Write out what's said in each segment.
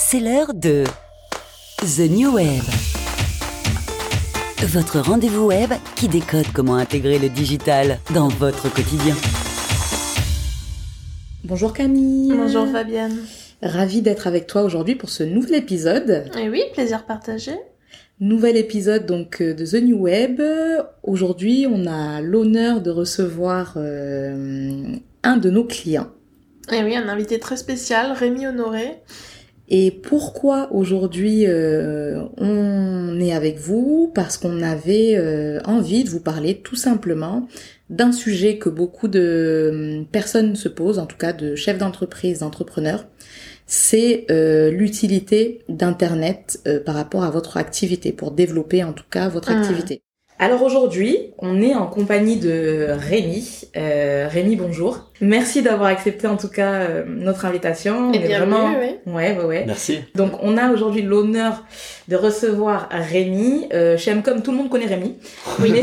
c'est l'heure de The New Web. Votre rendez-vous web qui décode comment intégrer le digital dans votre quotidien. Bonjour Camille. Bonjour Fabienne. Ravie d'être avec toi aujourd'hui pour ce nouvel épisode. Et oui, plaisir partagé. Nouvel épisode donc euh, de The New Web. Aujourd'hui, on a l'honneur de recevoir euh, un de nos clients. Et oui, un invité très spécial, Rémi Honoré. Et pourquoi aujourd'hui euh, on est avec vous? Parce qu'on avait euh, envie de vous parler tout simplement d'un sujet que beaucoup de hum, personnes se posent, en tout cas de chefs d'entreprise, d'entrepreneurs, c'est euh, l'utilité d'Internet par rapport à votre activité, pour développer en tout cas votre Mmh. activité. Alors aujourd'hui, on est en compagnie de Rémi. Euh, Rémi, bonjour. Merci d'avoir accepté en tout cas euh, notre invitation. On Et est bienvenue, vraiment... oui. Ouais, ouais, ouais. Merci. Donc on a aujourd'hui l'honneur de recevoir Rémi. Euh, chez Mcom, tout le monde connaît Rémi. Mais,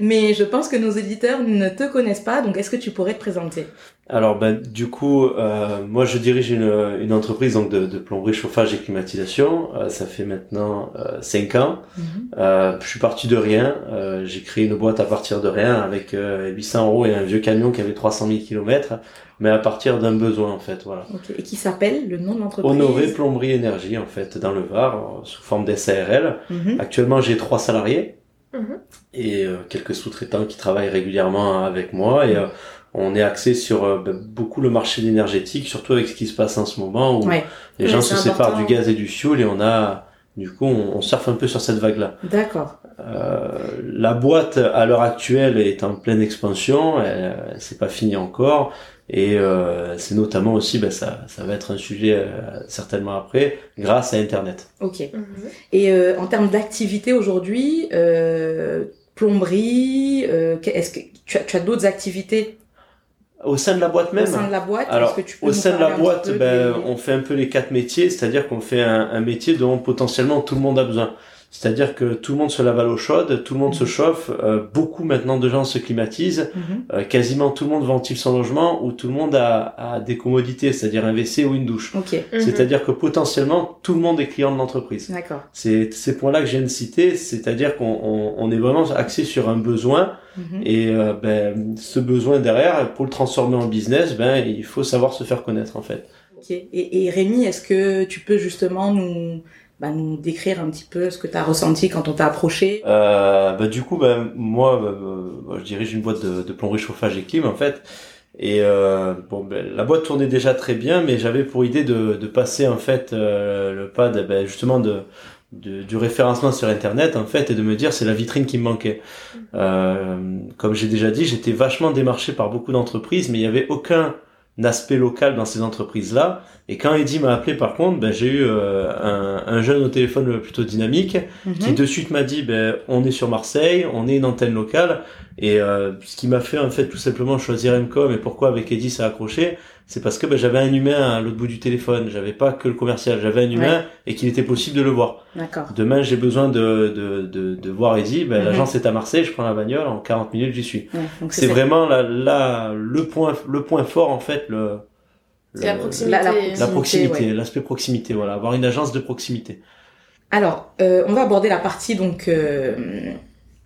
mais je pense que nos éditeurs ne te connaissent pas. Donc est-ce que tu pourrais te présenter? Alors ben du coup, euh, moi je dirige une, une entreprise donc de, de plomberie, chauffage et climatisation. Euh, ça fait maintenant euh, 5 ans. Euh, je suis parti de rien. Euh, J'ai créé une boîte à partir de rien avec euh, 800 euros et un vieux camion qui avait 300 000 mais à partir d'un besoin en fait. Voilà. Et qui s'appelle le nom de l'entreprise? Honoré Plomberie Énergie en fait dans le Var sous forme d'SARL. Mhm. Actuellement j'ai trois salariés. Mhm. et euh, quelques sous-traitants qui travaillent régulièrement avec moi et euh, on est axé sur euh, ben, beaucoup le marché énergétique, surtout avec ce qui se passe en ce moment où Ouais. les Ouais, gens se séparent du gaz et du fioul et on a du coup on, on surfe un peu sur cette vague-là. D'accord. Euh, la boîte à l'heure actuelle est en pleine expansion, elle, elle s'est pas finie encore et euh, c'est notamment aussi ben, ça ça va être un sujet euh, certainement après grâce à internet. Ok. Mhm. Et euh, en termes d'activité aujourd'hui, euh, plomberie, euh, est-ce que tu as, tu as d'autres activités Au sein de la boîte même au sein de la boîte Alors, Est-ce que tu peux au sein de la boîte, ben, des- on fait un peu les quatre métiers, c'est-à-dire qu'on fait un, un métier dont potentiellement tout le monde a besoin. C'est-à-dire que tout le monde se lave à l'eau chaude, tout le monde se Mhm. chauffe, euh, beaucoup maintenant de gens se climatisent, Mhm. euh, quasiment tout le monde ventile son logement ou tout le monde a, a des commodités, c'est-à-dire un WC ou une douche. Ok. Mhm. C'est-à-dire que potentiellement tout le monde est client de l'entreprise. D'accord. C'est ces points-là que je viens de citer, c'est-à-dire qu'on on, on est vraiment axé sur un besoin et euh, ben, ce besoin derrière, pour le transformer en business, ben, il faut savoir se faire connaître en fait. Ok. Et, et Rémi, est-ce que tu peux justement nous, bah, nous décrire un petit peu ce que tu as ressenti quand on t'a approché Euh, bah, du coup, ben, moi, bah, bah, je dirige une boîte de, de plomberie, chauffage et clim en fait. Et euh, bon, ben, la boîte tournait déjà très bien, mais j'avais pour idée de, de passer en fait euh, le pas de, ben, justement de, de- du référencement sur Internet en fait et de me dire c'est la vitrine qui me manquait. Euh, comme j'ai déjà dit, j'étais vachement démarché par beaucoup d'entreprises, mais il n'y avait aucun aspect local dans ces entreprises-là. Et quand Eddie m'a appelé par contre, ben, j'ai eu euh, un, un jeune au téléphone plutôt dynamique qui Mhm. de suite m'a dit ben on est sur Marseille, on est une antenne locale et euh, ce qui m'a fait en fait tout simplement choisir Mcom et pourquoi avec Eddie ça a accroché, c'est parce que ben, j'avais un humain à l'autre bout du téléphone, j'avais pas que le commercial, j'avais un humain et qu'il était possible de le voir. D'accord. Demain j'ai besoin de de de, de voir Eddie, ben Mhm. l'agence est à Marseille, je prends la bagnole en 40 minutes j'y suis. Ouais, C'est vraiment la, la le point le point fort en fait le la proximité. La- ouais. l'aspect proximité, voilà, avoir une agence de proximité. Alors, euh, on va aborder la partie donc euh,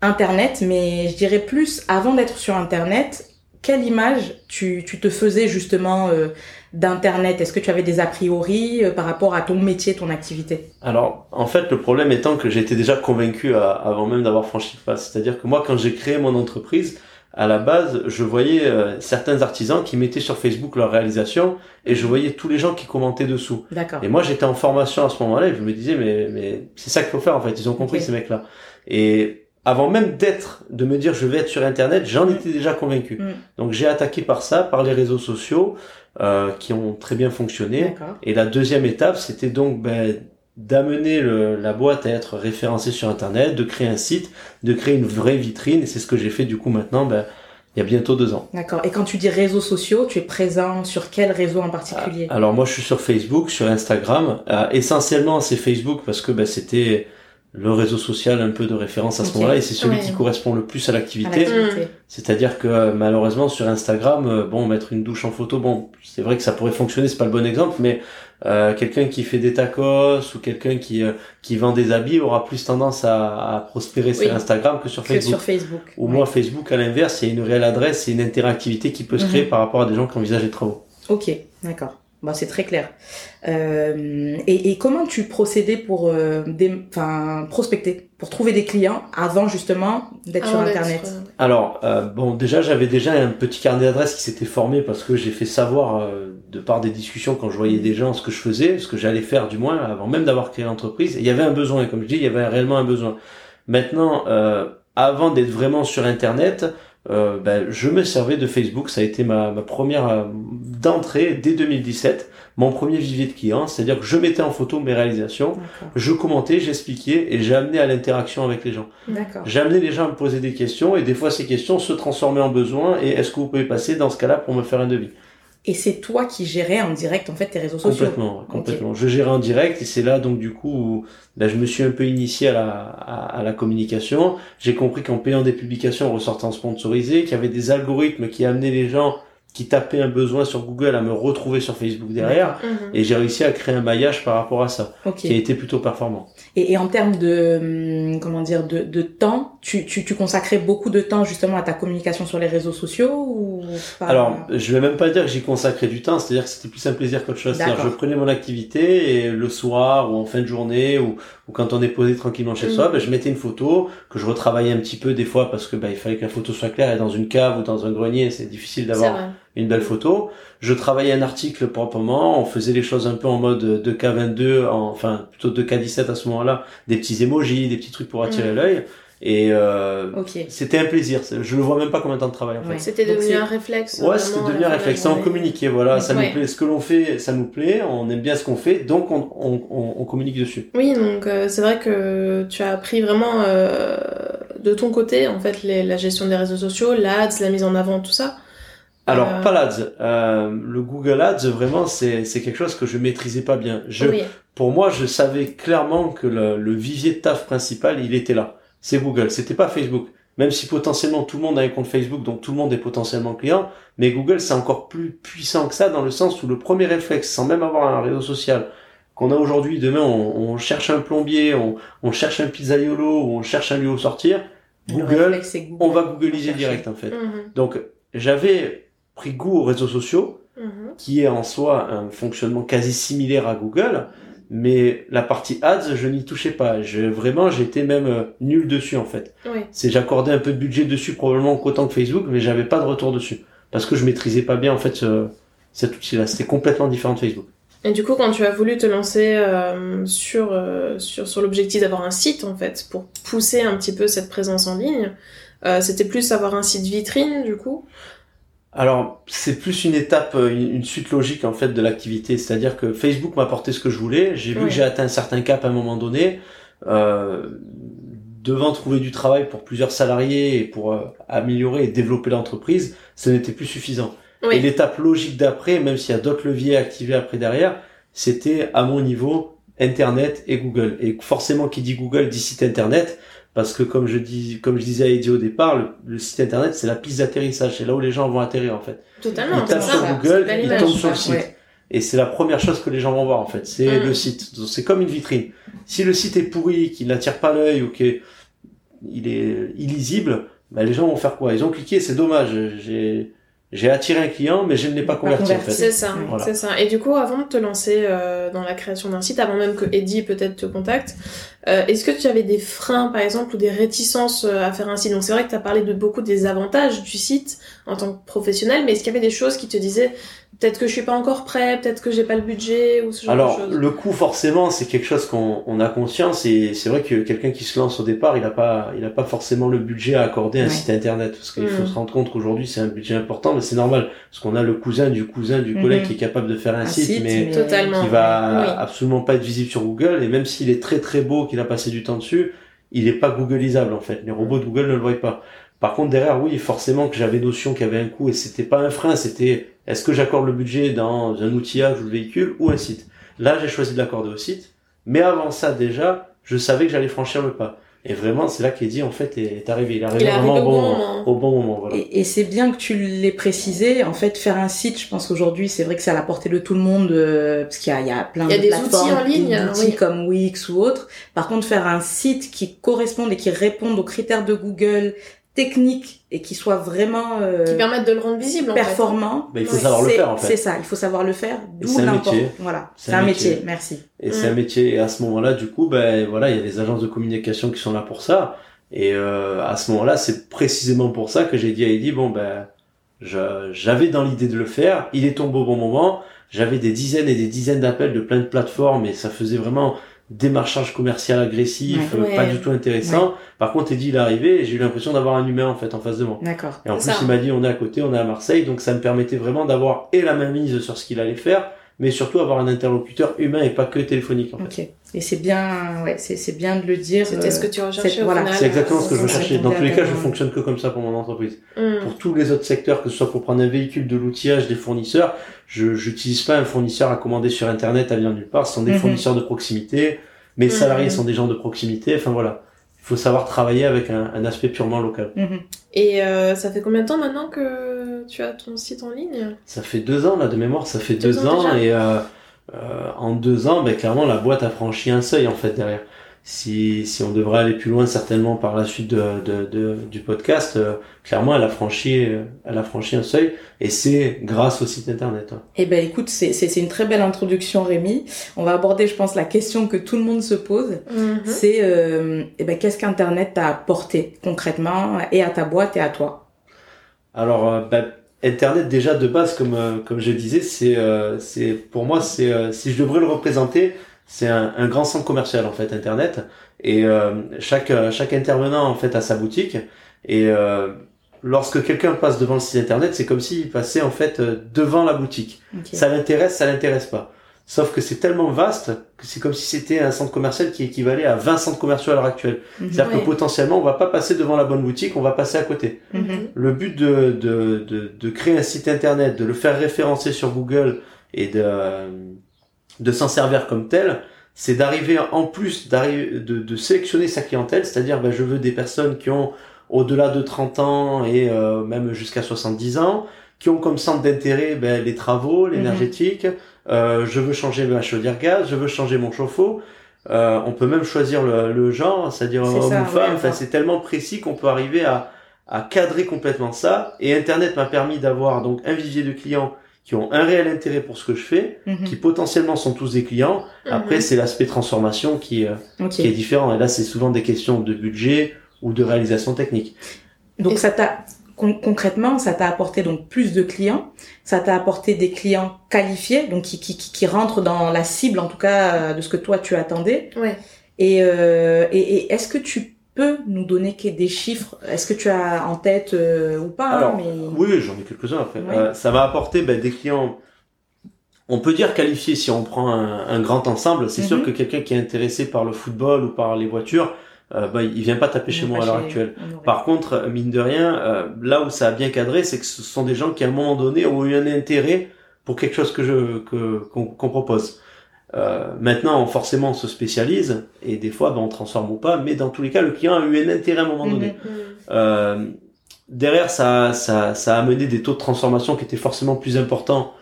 Internet, mais je dirais plus avant d'être sur Internet, quelle image tu, tu te faisais justement euh, d'Internet? Est-ce que tu avais des a priori euh, par rapport à ton métier, ton activité? Alors, en fait, le problème étant que j'étais déjà convaincu à- avant même d'avoir franchi le pas. C'est-à-dire que moi, quand j'ai créé mon entreprise, à la base, je voyais euh, certains artisans qui mettaient sur Facebook leur réalisation et je voyais tous les gens qui commentaient dessous. D'accord. Et moi, j'étais en formation à ce moment-là et je me disais, mais, mais c'est ça qu'il faut faire en fait. Ils ont compris ces mecs-là. Et avant même d'être, de me dire je vais être sur Internet, j'en Mm. étais déjà convaincu. Mm. Donc j'ai attaqué par ça, par les réseaux sociaux euh, qui ont très bien fonctionné. Et la deuxième étape, c'était donc ben, d'amener le- la boîte à être référencée sur Internet, de créer un site, de créer une vraie vitrine. Et c'est ce que j'ai fait du coup maintenant, ben, il y a bientôt deux ans. D'accord. Et quand tu dis réseaux sociaux, tu es présent sur quel réseau en particulier? Alors moi, je suis sur Facebook, sur Instagram. Euh, essentiellement, c'est Facebook parce que ben, c'était le réseau social un peu de référence à ce moment-là et c'est celui Ouais. qui correspond le plus à l'activité. l'activité C'est-à-dire que malheureusement sur Instagram, euh, bon mettre une douche en photo, bon c'est vrai que ça pourrait fonctionner, c'est pas le bon exemple, mais Euh, quelqu'un qui fait des tacos ou quelqu'un qui euh, qui vend des habits aura plus tendance à, à prospérer sur. Instagram que sur Que Facebook. sur Facebook. Ou Ouais. moi, Facebook, à l'inverse, il y a une réelle adresse et une interactivité qui peut se créer Mhm. par rapport à des gens qui envisagent des travaux. Ok, d'accord. Bon, c'est très clair. Euh, et, et comment tu procédais pour euh, des, enfin, prospecter, pour trouver des clients avant justement d'être sur Internet Alors, euh, bon, déjà, j'avais déjà un petit carnet d'adresses qui s'était formé parce que j'ai fait savoir, euh, de par des discussions, quand je voyais des gens, ce que je faisais, ce que j'allais faire du moins, avant même d'avoir créé l'entreprise. Et il y avait un besoin, comme je dis, il y avait réellement un besoin. Maintenant, euh, avant d'être vraiment sur Internet, euh, ben, je me servais de Facebook. Ça a été ma, ma première euh, d'entrée dès 2017, mon premier vivier de clients. C'est-à-dire que je mettais en photo mes réalisations, je commentais, j'expliquais et j'ai amené à l'interaction avec les gens. Amené les gens à me poser des questions et des fois ces questions se transformaient en besoins et est-ce que vous pouvez passer dans ce cas-là pour me faire un devis? Et c'est toi qui gérais en direct en fait tes réseaux sociaux. Complètement, complètement. Je gérais en direct et c'est là donc du coup où ben, je me suis un peu initié à la, à, à la communication. J'ai compris qu'en payant des publications ressortant sponsorisées, qu'il y avait des algorithmes qui amenaient les gens qui tapaient un besoin sur Google à me retrouver sur Facebook derrière. Mhm. Et j'ai réussi à créer un maillage par rapport à ça, qui a été plutôt performant. Et, et en termes de hum, comment dire de, de temps, tu, tu, tu consacrais beaucoup de temps justement à ta communication sur les réseaux sociaux ou pas? Alors, je vais même pas dire que j'y consacrais du temps, c'est-à-dire que c'était plus un plaisir qu'autre chose. Je prenais mon activité et le soir ou en fin de journée ou, ou quand on est posé tranquillement chez Mhm. soi, ben, je mettais une photo que je retravaillais un petit peu des fois parce que ben, il fallait que la photo soit claire et dans une cave ou dans un grenier, c'est difficile d'avoir une belle photo. Je travaillais un article proprement, on faisait les choses un peu en mode 2K22, en- enfin plutôt 2K17 à ce moment-là, des petits emojis, des petits trucs pour attirer Mhm. l'œil. Et euh, c'était un plaisir. Je le vois même pas combien de temps de travail en fait. Ouais. C'était devenu un réflexe. Ouais, c'était devenu un réflexe, sans communiquer, voilà, ça Ouais. nous plaît, ce que l'on fait, ça nous plaît, on aime bien ce qu'on fait, donc on, on, on, on communique dessus. Oui, donc euh, c'est vrai que tu as appris vraiment euh, de ton côté, en fait, les- la gestion des réseaux sociaux, l'ADS, la mise en avant, tout ça. Alors, Euh. pas l'Ads, euh, le Google Ads, vraiment, c'est c'est quelque chose que je maîtrisais pas bien. Je, Oui, Pour moi, je savais clairement que le, le vivier de taf principal, il était là. C'est Google, c'était pas Facebook. Même si potentiellement tout le monde a un compte Facebook, donc tout le monde est potentiellement client, mais Google c'est encore plus puissant que ça dans le sens où le premier réflexe, sans même avoir un réseau social, qu'on a aujourd'hui, demain on, on cherche un plombier, on, on cherche un pizzaiolo on cherche un lieu où sortir, Le Google, réflexe, Google. on va googliser direct en fait. Mhm, Donc j'avais pris goût aux réseaux sociaux, mhm. qui est en soi un fonctionnement quasi similaire à Google, mais la partie ads, je n'y touchais pas. Je, vraiment, j'étais même euh, nul dessus en fait. Oui. C'est j'accordais un peu de budget dessus probablement autant que Facebook, mais j'avais pas de retour dessus parce que je maîtrisais pas bien en fait ce, cet outil-là. C'était complètement différent de Facebook. Et du coup, quand tu as voulu te lancer euh, sur, euh, sur, sur l'objectif d'avoir un site, en fait, pour pousser un petit peu cette présence en ligne, euh, c'était plus avoir un site vitrine, du coup? Alors, c'est plus une étape, euh, une, suite logique en fait de l'activité. C'est-à-dire que Facebook m'apportait ce que je voulais. J'ai vu que j'ai atteint un certain cap à un moment donné. Euh, devant trouver du travail pour plusieurs salariés et pour euh, améliorer et développer l'entreprise, ce n'était plus suffisant. Oui. Et l'étape logique d'après, même s'il y a d'autres leviers activés après derrière, c'était à mon niveau Internet et Google. Et forcément, qui dit Google dit site Internet, parce que comme je dis, comme je disais à Eddie au départ, le, le site Internet c'est la piste d'atterrissage, c'est là où les gens vont atterrir en fait. Totalement, Ils tapent ça. sur Google, ils tombent sur le site. Ouais. Et c'est la première chose que les gens vont voir en fait, c'est le site. C'est comme une vitrine. Si le site est pourri, qu'il n'attire pas l'œil ou qu'il est illisible, bah, les gens vont faire quoi? Ils ont cliqué, c'est dommage. J'ai j'ai attiré un client, mais je ne l'ai pas converti, en fait. C'est ça, Voilà. c'est ça. Et du coup, avant de te lancer euh, dans la création d'un site, avant même que Eddie peut-être te contacte, euh, est-ce que tu avais des freins, par exemple, ou des réticences euh, à faire un site Donc c'est vrai que tu as parlé de beaucoup des avantages du site en tant que professionnel, mais est-ce qu'il y avait des choses qui te disaient peut-être que je suis pas encore prêt, peut-être que j'ai pas le budget ou ce genre Alors, de choses? le coût, forcément, c'est quelque chose qu'on on a conscience et c'est vrai que quelqu'un qui se lance au départ, il n'a pas, il a pas forcément le budget à accorder à un Ouais. site internet parce qu'il faut Mm. se rendre compte qu'aujourd'hui c'est un budget important, mais c'est normal parce qu'on a le cousin du cousin du collègue Mhm. qui est capable de faire un, Un site, site, mais mais- Totalement. qui va Oui. absolument pas être visible sur Google et même s'il est très très beau, qu'il a passé du temps dessus, il est pas googlisable en fait. Les robots de Google ne le voient pas. Par contre derrière oui forcément que j'avais notion qu'il y avait un coût et c'était pas un frein, c'était est-ce que j'accorde le budget dans un outillage ou le véhicule ou un site? Là j'ai choisi de l'accorder au site, mais avant ça déjà je savais que j'allais franchir le pas. Et vraiment, c'est là qu'Eddie, en fait, est, arrivé. Il est arrivé il vraiment au bon, moment. Au bon moment voilà. et, et c'est bien que tu l'aies précisé. En fait, faire un site, je pense qu'aujourd'hui, c'est vrai que c'est à la portée de tout le monde, euh, parce qu'il y a, il y a plein il y a de des plateformes, outils en ligne, d'outils oui. comme Wix ou autre. Par contre, faire un site qui corresponde et qui réponde aux critères de Google techniques et qui soit vraiment euh, qui permettent de le rendre visible en fait. performant. Ben, il faut savoir le faire, en fait. C'est ça, il faut savoir le faire. D'où c'est un l'importance. métier. Voilà, C'est un un métier. métier. Merci. Et c'est Mm. un métier. Et à ce moment-là, du coup, ben voilà, il y a des agences de communication qui sont là pour ça. Et euh, à ce moment-là, c'est précisément pour ça que j'ai dit à Eddie, bon ben, j'avais dans l'idée de le faire. Il est tombé au bon moment. J'avais des dizaines et des dizaines d'appels de plein de plateformes et ça faisait vraiment démarchage commercial agressif, Ouais. pas Ouais. du tout intéressant. Par contre, Eddie, il est arrivé et j'ai eu l'impression d'avoir un humain en fait en face de moi. D'accord. Et en plus, ça. il m'a dit, on est à côté, on est à Marseille, donc ça me permettait vraiment d'avoir et la main mise sur ce qu'il allait faire, mais surtout avoir un interlocuteur humain et pas que téléphonique. En fait. Et c'est bien, ouais, c'est c'est bien de le dire. C'était euh, ce que tu recherchais c'est- au voilà. final. C'est exactement ce que je recherchais. Dans tous les cas, je fonctionne que comme ça pour mon entreprise. Mm. Pour tous les autres secteurs, que ce soit pour prendre un véhicule, de l'outillage, des fournisseurs, je j'utilise pas un fournisseur à commander sur Internet à venir nulle part. Ce sont des Mhm. fournisseurs de proximité. Mes Mhm. salariés sont des gens de proximité. Enfin voilà. Il faut savoir travailler avec un, un aspect purement local. Mhm. Et euh, ça fait combien de temps maintenant que tu as ton site en ligne? Ça fait deux ans là de mémoire, ça fait Deux deux, ans ans déjà et euh, euh, en deux ans, ben clairement la boîte a franchi un seuil en fait derrière. Si si on devrait aller plus loin certainement par la suite de, de, de- du podcast, euh, clairement elle a franchi euh, elle a franchi un seuil et c'est grâce au site internet. hein. Eh ben, écoute, c'est c'est- c'est une très belle introduction, Rémi. On va aborder, je pense, la question que tout le monde se pose. Mhm. C'est, euh, eh ben, qu'est-ce qu'Internet t'a apporté concrètement et à ta boîte et à toi? Alors euh, ben, internet déjà de base comme euh, comme je disais c'est euh, c'est pour moi c'est euh, si je devrais le représenter c'est un, un grand centre commercial en fait internet. Et euh, chaque chaque intervenant en fait a sa boutique. Et euh, lorsque quelqu'un passe devant le site internet c'est comme s'il passait en fait devant la boutique. Ça l'intéresse ça l'intéresse pas sauf que c'est tellement vaste que c'est comme si c'était un centre commercial qui équivalait à 20 centres commerciaux à l'heure actuelle. Mhm. c'est-à-dire que potentiellement on va pas passer devant la bonne boutique on va passer à côté. Mhm. le but de, de, de, de créer un site internet, de le faire référencer sur Google et de, de s'en servir comme tel, c'est d'arriver en plus d'arriver de, de sélectionner sa clientèle, c'est-à-dire ben, je veux des personnes qui ont au-delà de 30 ans et euh, même jusqu'à 70 ans, qui ont comme centre d'intérêt ben, les travaux, l'énergétique, euh, je veux changer ma chaudière gaz, je veux changer mon chauffe-eau. Euh, on peut même choisir le, le genre, c'est-à-dire C'est homme ça, ou femme. ouais, enfin, c'est tellement précis qu'on peut arriver à, à cadrer complètement ça. Et Internet m'a permis d'avoir donc un vivier de clients qui ont un réel intérêt pour ce que je fais, Mhm. qui potentiellement sont tous des clients. Après, Mhm. c'est l'aspect transformation qui, euh, qui est différent. Et là, c'est souvent des questions de budget ou de réalisation technique. Donc Et- ça t'a con- concrètement, ça t'a apporté donc plus de clients, ça t'a apporté des clients qualifiés, donc qui, qui, qui, rentrent dans la cible en tout cas euh, de ce que toi tu attendais. Ouais. Et, euh, et, et est-ce que tu peux nous donner des chiffres? Est-ce que tu as en tête euh, ou pas Alors, mais... Oui, j'en ai quelques-uns après. Ouais. Euh, ça m'a apporté ben, des clients, on peut dire qualifiés si on prend un, un grand ensemble. C'est Mhm. sûr que quelqu'un qui est intéressé par le football ou par les voitures, euh, ben, il vient pas taper chez moi à l'heure actuelle. Par contre, mine de rien, euh, là où ça a bien cadré, c'est que ce sont des gens qui à un moment donné ont eu un intérêt pour quelque chose que je que qu'on qu'on propose. Euh, maintenant, forcément, on se spécialise et des fois, ben, on transforme ou pas, mais dans tous les cas, le client a eu un intérêt à un moment donné. Euh, derrière, ça, ça, ça a amené des taux de transformation qui étaient forcément plus importants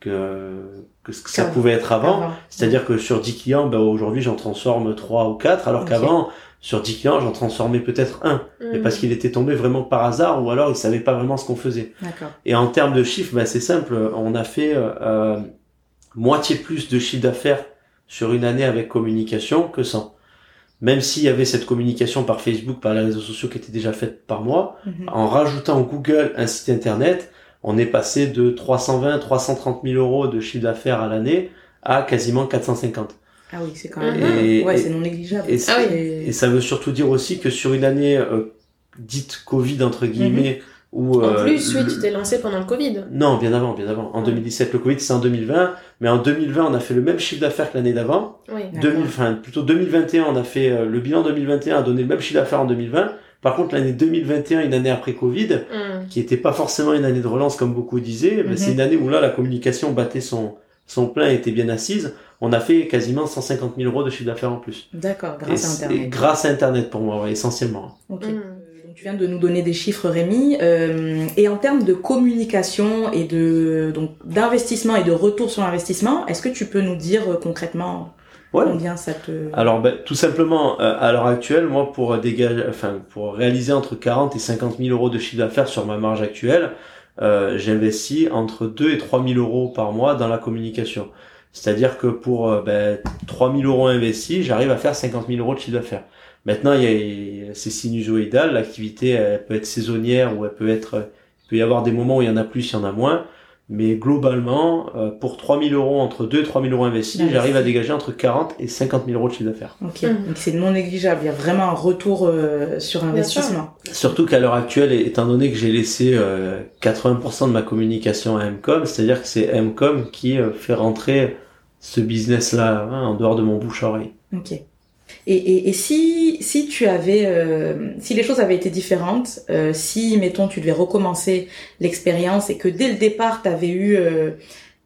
que, que ce que ça pouvait être avant. C'est-à-dire que sur 10 clients, ben, aujourd'hui, j'en transforme 3 ou 4, alors qu'avant, sur 10 clients, j'en transformais peut-être un. Mais Mhm. parce qu'il était tombé vraiment par hasard ou alors il savait pas vraiment ce qu'on faisait. D'accord. Et en termes de chiffres, ben, c'est simple. On a fait euh, moitié plus de chiffre d'affaires sur une année avec communication que sans. Même s'il y avait cette communication par Facebook, par les réseaux sociaux qui était déjà faite par moi, Mhm. en rajoutant Google un site internet, on est passé de 320, 330 000 euros de chiffre d'affaires à l'année à quasiment 450. Ah oui, c'est quand même. Et- ouais, c'est non négligeable. et Ah oui. Et ça veut surtout dire aussi que sur une année euh, dite Covid entre guillemets, où En euh, plus, oui, le- tu t'es lancé pendant le Covid. non, bien avant, bien avant. En 2017, le Covid, c'est en 2020. Mais en 2020, on a fait le même chiffre d'affaires que l'année d'avant. Oui. D'accord. 2000, enfin, plutôt 2021, on a fait, euh, le bilan 2021 a donné le même chiffre d'affaires en 2020. Par contre, l'année 2021, une année après Covid, Mhm. qui était pas forcément une année de relance comme beaucoup disaient, Mhm. c'est une année où là, la communication battait son, son plein était bien assise, on a fait quasiment 150 000 euros de chiffre d'affaires en plus. D'accord, Et grâce à Internet. Grâce à Internet pour moi, ouais, essentiellement. Ok. Mm. Donc, tu viens de nous donner des chiffres, Rémi. Euh, et en termes de communication et de donc d'investissement et de retour sur investissement, est-ce que tu peux nous dire euh, concrètement Ouais. combien ça te Alors, ben, tout simplement, euh, à l'heure actuelle, moi, pour dégager, enfin, pour réaliser entre 40 et 50 000 euros de chiffre d'affaires sur ma marge actuelle, euh, j'investis entre 2 et 3 000 euros par mois dans la communication. C'est-à-dire que pour euh, ben, 3 000 euros investis, j'arrive à faire 50 000 euros de chiffre d'affaires. Maintenant, il y a, c'est sinusoïdal. L'activité, peut être saisonnière ou elle peut être, il peut y avoir des moments où il y en a plus, il y en a moins. Mais globalement, euh, pour 3 000 euros, entre 2 et 3 000 euros investis, Investi. j'arrive à dégager entre 40 et 50 000 euros de chiffre d'affaires. Ok. Mhm. Donc c'est non négligeable. Il y a vraiment un retour euh, sur investissement. Surtout qu'à l'heure actuelle, étant donné que j'ai laissé euh, 80% de ma communication à Mcom, c'est-à-dire que c'est Mcom qui euh, fait rentrer ce business-là hein, en dehors de mon bouche-oreille. Ok. Et, et, et si, si tu avais, euh, si les choses avaient été différentes, euh, si, mettons, tu devais recommencer l'expérience et que dès le départ, tu avais eu, euh,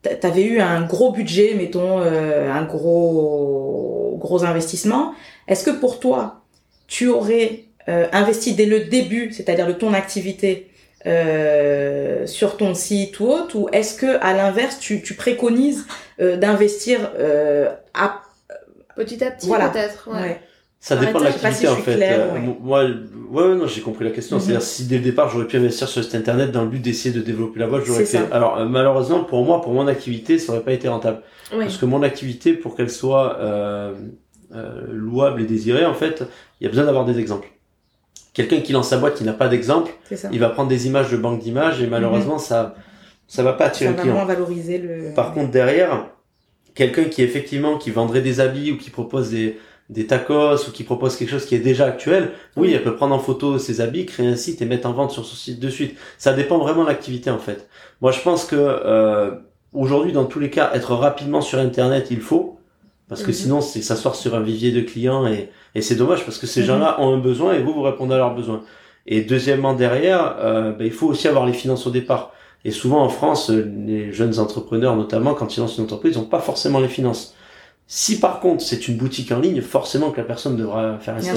t'a- t'avais eu un gros budget, mettons, euh, un gros, gros investissement, est-ce que pour toi, tu aurais euh, investi dès le début, c'est-à-dire de ton activité, euh, sur ton site ou autre, ou est-ce que à l'inverse, tu, tu préconises euh, d'investir euh, à Petit à petit, Voilà. peut-être. Ouais. Ouais. Ça dépend de l'activité si en fait. claire, Euh, ouais. mo- Moi, ouais, non, j'ai compris la question. Mhm. C'est-à-dire si dès le départ j'aurais pu investir sur cet internet dans le but d'essayer de développer la boîte, j'aurais fait. ça. Alors euh, malheureusement pour moi, pour mon activité, ça aurait pas été rentable. Ouais. Parce que mon activité, pour qu'elle soit euh, euh, louable et désirée, en fait, il y a besoin d'avoir des exemples. Quelqu'un qui lance sa boîte qui n'a pas d'exemple, C'est ça. il va prendre des images de banque d'images et malheureusement ça ça va pas attirer Mhm. Ça le va client. moins valoriser le. Par contre derrière, quelqu'un qui effectivement qui vendrait des habits ou qui propose des des tacos ou qui propose quelque chose qui est déjà actuel, oui, elle peut prendre en photo ses habits, créer un site et mettre en vente sur son site de suite. Ça dépend vraiment de l'activité en fait. Moi, je pense que euh, aujourd'hui, dans tous les cas, être rapidement sur Internet, il faut, parce que Mhm. sinon, c'est s'asseoir sur un vivier de clients et, et c'est dommage parce que ces Mhm. gens-là ont un besoin et vous, vous répondez à leurs besoins. Et deuxièmement, derrière, euh, ben, il faut aussi avoir les finances au départ. Et souvent en France, les jeunes entrepreneurs, notamment quand ils lancent une entreprise, n'ont pas forcément les finances. Si par contre c'est une boutique en ligne, forcément que la personne devra faire un site.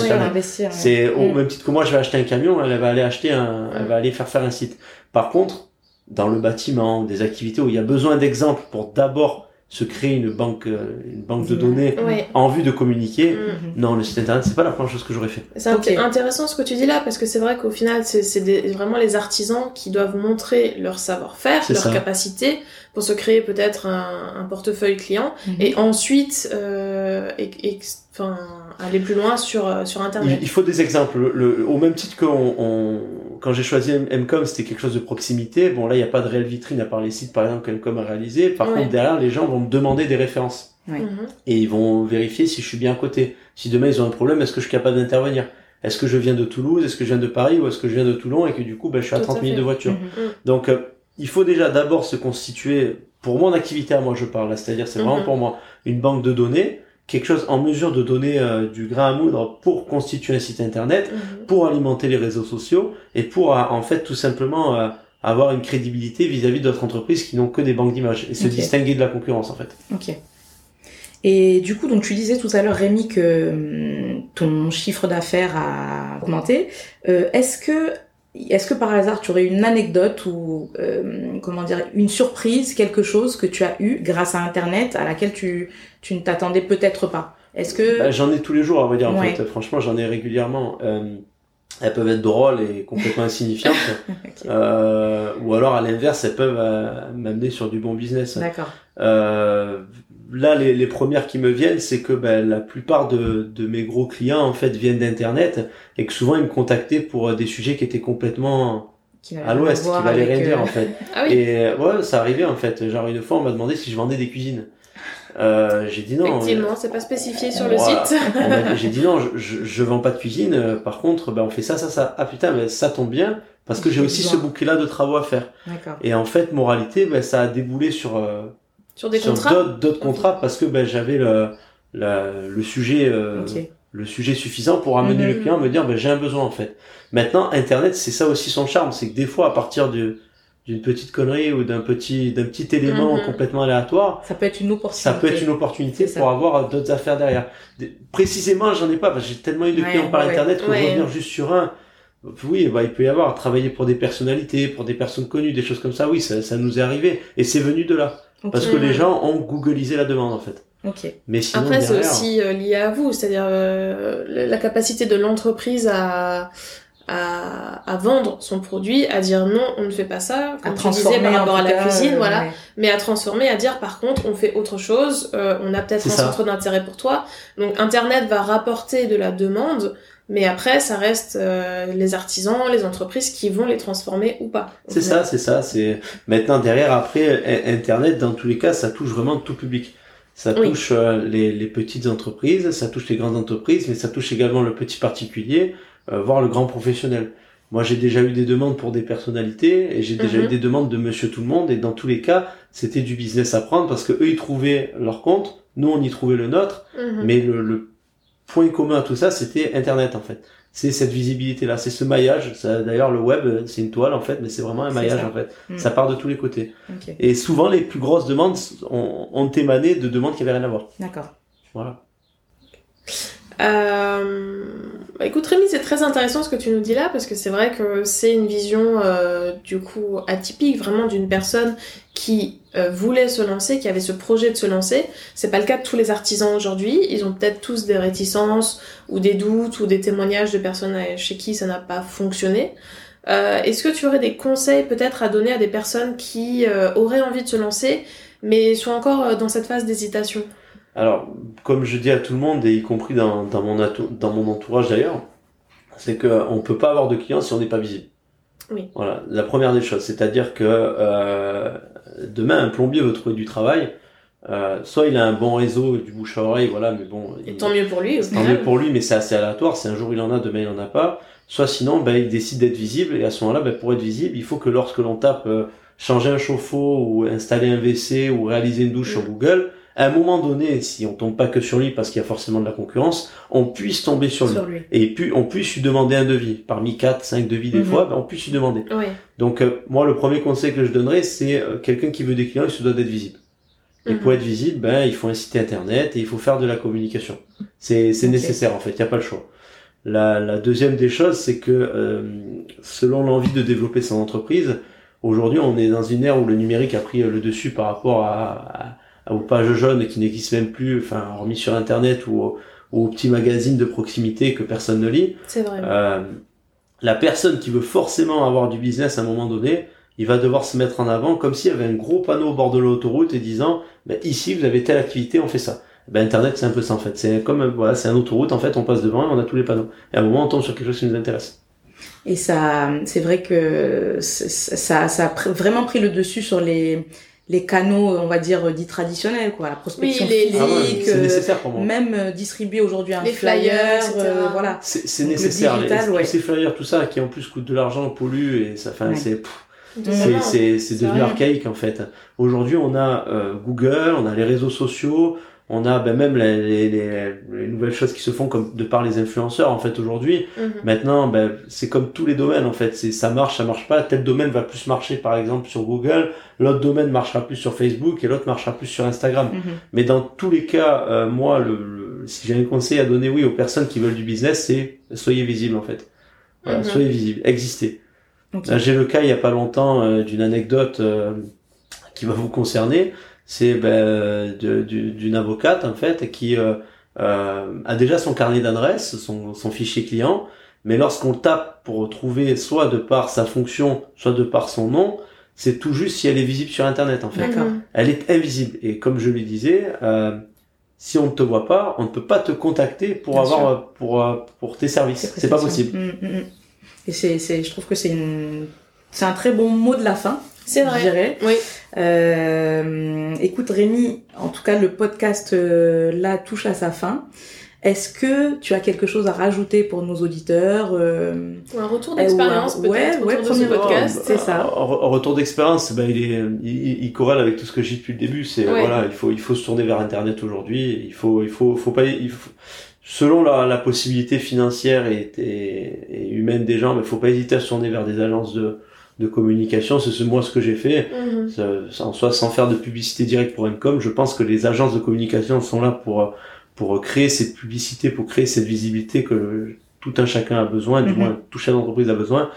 C'est au Mm. même titre que moi, je vais acheter un camion, elle va aller acheter un, elle va aller faire faire un site. Par contre, dans le bâtiment, des activités où il y a besoin d'exemples pour d'abord se créer une banque, euh, une banque de données Ouais. en vue de communiquer, Mm. Non, le site internet, c'est pas la première chose que j'aurais fait. C'est intéressant ce que tu dis là parce que c'est vrai qu'au final c'est vraiment les artisans qui doivent montrer leur savoir-faire, leur ça. capacité pour se créer peut-être un, un portefeuille client Mhm. et ensuite euh, et, et- enfin aller plus loin sur euh, sur Il, internet. il faut des exemples. Le- le- au même titre que on, on- quand j'ai choisi Mcom, c'était quelque chose de proximité. Bon, là, il n'y a pas de réelle vitrine à part les sites, par exemple, que Mcom a réalisé. Par Ouais. contre, derrière, les gens vont me demander des références. Ouais. Mhm. et ils vont vérifier si je suis bien à côté. Si demain ils ont un problème, est-ce que je suis capable d'intervenir? Est-ce que je viens de Toulouse? Est-ce que je viens de Paris? Ou est-ce que je viens de Toulon? Et que du coup ben, je suis à Tout à 30 minutes de voiture Mhm. Donc euh, il faut déjà d'abord se constituer, pour mon activité à moi je parle, là, c'est-à-dire c'est vraiment Mhm. pour moi une banque de données, quelque chose en mesure de donner euh, du grain à moudre pour constituer un site internet, Mhm. pour alimenter les réseaux sociaux et pour euh, en fait tout simplement euh, avoir une crédibilité vis-à-vis d'autres entreprises qui n'ont que des banques d'images et se distinguer de la concurrence en fait. Ok. Et du coup, donc tu disais tout à l'heure, Rémi, que hum, ton chiffre d'affaires a augmenté. Euh, est-ce que, est-ce que par hasard, tu aurais une anecdote ou euh, comment dire, une surprise, quelque chose que tu as eu grâce à Internet à laquelle tu, tu ne t'attendais peut-être pas? Est-ce que Bah, j'en ai tous les jours, à vrai dire. En Ouais. fait, franchement, j'en ai régulièrement. Euh, elles peuvent être drôles et complètement insignifiantes, euh, ou alors à l'inverse, elles peuvent euh, m'amener sur du bon business. D'accord. Là, les, les premières qui me viennent, c'est que ben, la plupart de, de mes gros clients en fait viennent d'internet et que souvent ils me contactaient pour euh, des sujets qui étaient complètement Qui à l'ouest, qui avec, rien dire euh, en fait. Ah oui. Et euh, ouais, ça arrivait en fait. Genre une fois, on m'a demandé si je vendais des cuisines. Euh, j'ai dit non. Effectivement, c'est pas spécifié sur le site. J'ai dit non, je, je, je vends pas de cuisine. Par contre, ben, on fait ça, ça, ça. Ah putain, mais ça tombe bien parce que j'ai aussi ce bouquet-là de travaux à faire. Et en fait, moralité, ben, ça a déboulé sur euh, sur des sur contrats. d'autres d'autres contrats parce que ben, j'avais le le sujet euh, le sujet suffisant pour amener Mhm. le client à me dire ben, j'ai un besoin en fait. Maintenant, Internet, c'est ça aussi son charme, c'est que des fois, à partir de d'une petite connerie ou d'un petit d'un petit élément Mhm. complètement aléatoire, Ça peut être une opportunité. ça peut être une opportunité pour avoir d'autres affaires derrière. Précisément, j'en ai pas parce que j'ai tellement eu de Ouais, clients par ouais, internet que ouais. revenir juste sur un. Oui, bah, il peut y avoir travailler pour des personnalités, pour des personnes connues, des choses comme ça. Oui, ça, ça nous est arrivé et c'est venu de là Parce que les gens ont googlisé la demande en fait. Ok. Mais sinon Après, c'est aussi euh, lié à vous, c'est-à-dire euh, la capacité de l'entreprise à, à, à vendre son produit, à dire non, on ne fait pas ça, À disais transformer par rapport à la cas, cuisine, euh, voilà, ouais. mais à transformer, à dire par contre, on fait autre chose, euh, on a peut-être un ça. centre d'intérêt pour toi. Donc Internet va rapporter de la demande, mais après, ça reste euh, les artisans, les entreprises qui vont les transformer ou pas. C'est ça, c'est ça. C'est maintenant derrière après Internet dans tous les cas ça touche vraiment tout public. Ça Oui. touche euh, les, les petites entreprises, ça touche les grandes entreprises, mais ça touche également le petit particulier, euh, voire le grand professionnel. Moi j'ai déjà eu des demandes pour des personnalités et j'ai déjà Mhm. eu des demandes de Monsieur Tout le Monde et dans tous les cas c'était du business à prendre parce que eux ils trouvaient leur compte, nous on y trouvait le nôtre, Mhm. mais le, le point commun à tout ça, c'était Internet en fait. C'est cette visibilité-là, c'est ce maillage. Ça, D'ailleurs, le web, euh, c'est une toile en fait, mais c'est vraiment un maillage ça. en fait. Mm. Ça part de tous les côtés. Et souvent, les plus grosses demandes ont, ont émané de demandes qui avaient rien à voir. D'accord. Voilà. Euh... bah, écoute Rémi, c'est très intéressant ce que tu nous dis là parce que c'est vrai que c'est une vision euh, du coup atypique vraiment d'une personne qui euh, voulait se lancer, qui avait ce projet de se lancer. C'est pas le cas de tous les artisans aujourd'hui. Ils ont peut-être tous des réticences ou des doutes ou des témoignages de personnes chez qui ça n'a pas fonctionné. Euh, Est-ce que tu aurais des conseils peut-être à donner à des personnes qui auraient envie de se lancer mais sont encore dans cette phase d'hésitation? Alors, comme je dis à tout le monde, et y compris dans, dans, mon, dans mon entourage d'ailleurs, c'est que on peut pas avoir de clients si on n'est pas visible. Oui. Voilà, la première des choses. C'est-à-dire que euh, demain, un plombier veut trouver du travail. Euh, soit il a un bon réseau, du bouche à oreille, voilà, mais bon. Et il- tant mieux pour lui. Tant final. mieux pour lui, mais c'est assez aléatoire. C'est un jour il en a, demain il en a pas. Soit sinon, ben, il décide d'être visible. Et à ce moment-là, ben, pour être visible, il faut que lorsque l'on tape euh, changer un chauffe-eau ou installer un WC ou réaliser une douche Mm. sur Google, à un moment donné, si on tombe pas que sur lui parce qu'il y a forcément de la concurrence, on puisse tomber sur lui. Sur lui. Et puis, on puisse lui demander un devis. Parmi 4, 5 devis des Mhm. fois, ben, on puisse lui demander. Ouais. Donc, euh, moi, le premier conseil que je donnerais, c'est euh, quelqu'un qui veut des clients, il se doit d'être visible. Et Mhm. pour être visible, ben, il faut un site internet et il faut faire de la communication. C'est, nécessaire, en fait. Il n'y a pas le choix. La, la deuxième des choses, c'est que, euh, selon l'envie de développer son entreprise, aujourd'hui, on est dans une ère où le numérique a pris le dessus par rapport à, à- aux pages jaunes qui n'existent même plus, enfin, hormis sur internet ou, ou aux petits magazines de proximité que personne ne lit. C'est vrai. Euh, la personne qui veut forcément avoir du business à un moment donné, il va devoir se mettre en avant comme s'il y avait un gros panneau au bord de l'autoroute et disant ben, ici vous avez telle activité, on fait ça. Ben, Internet c'est un peu ça en fait. C'est comme voilà, c'est un autoroute en fait, on passe devant et on a tous les panneaux. Et à un moment on tombe sur quelque chose qui nous intéresse. Et ça, c'est vrai que ça, ça a vraiment pris le dessus sur les, les canaux, on va dire, dits traditionnels, quoi. La prospection Oui, les- physique, Ah ouais, euh, nécessaire pour moi. même euh, distribuer aujourd'hui un Les flyer, euh, voilà. C'est nécessaire. Les- digital, tous ouais. ces flyers, tout ça, qui en plus coûtent de l'argent, polluent et ça, enfin, Ouais. c'est. C'est, devenu archaïque en fait. Aujourd'hui, on a euh, Google, on a les réseaux sociaux, on a ben, même les, les, les, les nouvelles choses qui se font comme de par les influenceurs en fait aujourd'hui. Mhm. Maintenant, ben, c'est comme tous les domaines en fait. C'est ça marche, ça marche pas. Tel domaine va plus marcher par exemple sur Google, l'autre domaine marchera plus sur Facebook et l'autre marchera plus sur Instagram. Mhm. Mais dans tous les cas, euh, moi, le, le- si j'ai un conseil à donner, oui, aux personnes qui veulent du business, c'est soyez visible en fait. Voilà, Mhm. soyez visible, existez. J'ai le cas il y a pas longtemps euh, d'une anecdote euh, qui va vous concerner. C'est ben, du- d'une avocate en fait qui euh, euh, a déjà son carnet d'adresse, son, son fichier client, mais lorsqu'on tape pour trouver soit de par sa fonction, soit de par son nom, c'est tout juste si elle est visible sur Internet en fait. Elle est invisible et comme je lui disais, euh, si on ne te voit pas, on ne peut pas te contacter pour Bien avoir euh, pour euh, pour tes services. C'est pas possible. Mm, mm, mm. Et c'est, c'est, je trouve que c'est une, c'est un très bon mot de la fin. C'est Je vrai. dirais. Oui. Euh, écoute Rémi, en tout cas le podcast euh, là touche à sa fin. Est-ce que tu as quelque chose à rajouter pour nos auditeurs euh, Ou un retour d'expérience un- ouais, peut-être ouais, autour de ce premier podcast. C'est ça. En, en retour d'expérience, ben, il, est, il, il corrèle avec tout ce que j'ai dit depuis le début. C'est Ouais. voilà, il faut, il faut se tourner vers Internet aujourd'hui. Il faut, il faut, faut pas, il faut- selon la, la possibilité financière et, et, et humaine des gens, mais faut pas hésiter à se tourner vers des agences de, de communication. C'est moi ce que j'ai fait. Mhm. En soi, sans faire de publicité directe pour Encom, je pense que les agences de communication sont là pour pour créer cette publicité, pour créer cette visibilité que tout un chacun a besoin, du Mhm. moins tout chef d'entreprise a besoin.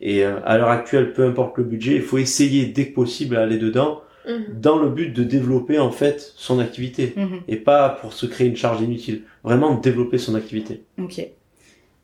Et euh, à l'heure actuelle, peu importe le budget, il faut essayer dès que possible à aller dedans, Mhm. dans le but de développer en fait son activité et pas pour se créer une charge inutile. Vraiment développer son activité. Ok.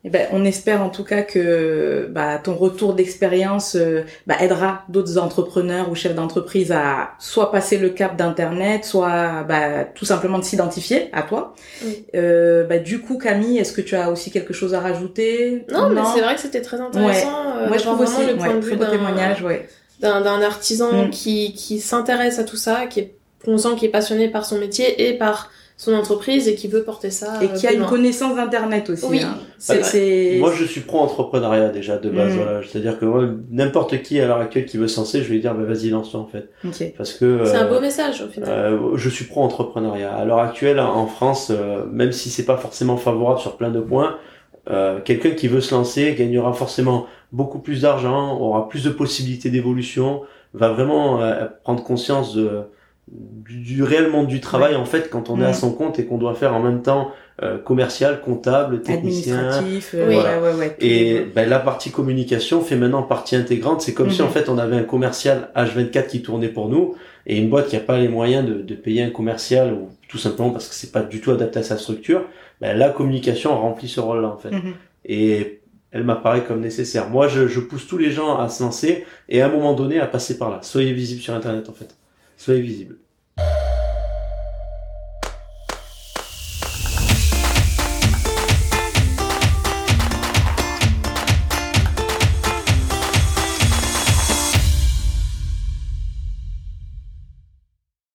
Eh ben, on espère en tout cas que bah, ton retour d'expérience euh, bah, aidera d'autres entrepreneurs ou chefs d'entreprise à soit passer le cap d'internet, soit bah, tout simplement de s'identifier à toi. Oui. Euh, bah, du coup, Camille, est-ce que tu as aussi quelque chose à rajouter? Non, mais c'est vrai que c'était très intéressant. euh, Moi, je trouve aussi le point ouais, de vue d'un- témoignage. Ouais. d'un d'un artisan Mm. qui, qui s'intéresse à tout ça, qui est conscient, qui est passionné par son métier et par son entreprise et qui veut porter ça. Et qui a une connaissance d'internet aussi. Oui, hein. c'est Moi, je suis pro-entrepreneuriat déjà de base. Mm. Voilà. C'est-à-dire que n'importe qui à l'heure actuelle qui veut se lancer, je vais lui dire, bah, vas-y, lance-toi en fait. Ok. Parce que C'est un euh, beau message au final. Euh, je suis pro-entrepreneuriat. À l'heure actuelle, en France, euh, même si c'est pas forcément favorable sur plein de points, euh, quelqu'un qui veut se lancer gagnera forcément beaucoup plus d'argent, aura plus de possibilités d'évolution, va vraiment euh, prendre conscience de, du, du réel monde du travail en fait quand on est Mhm. à son compte et qu'on doit faire en même temps euh, commercial, comptable, technicien, Administratif. euh, Oui. ouais, et ben, la partie communication fait maintenant partie intégrante. C'est comme si Mhm. en fait on avait un commercial H24 qui tournait pour nous et une boîte qui n'a pas les moyens de, de payer un commercial ou tout simplement parce que c'est pas du tout adapté à sa structure. Ben, la communication remplit ce rôle-là en fait. Mhm. Et elle m'apparaît comme nécessaire. Moi, je, je pousse tous les gens à se lancer et à un moment donné à passer par là. Soyez visible sur Internet en fait. Soyez visible.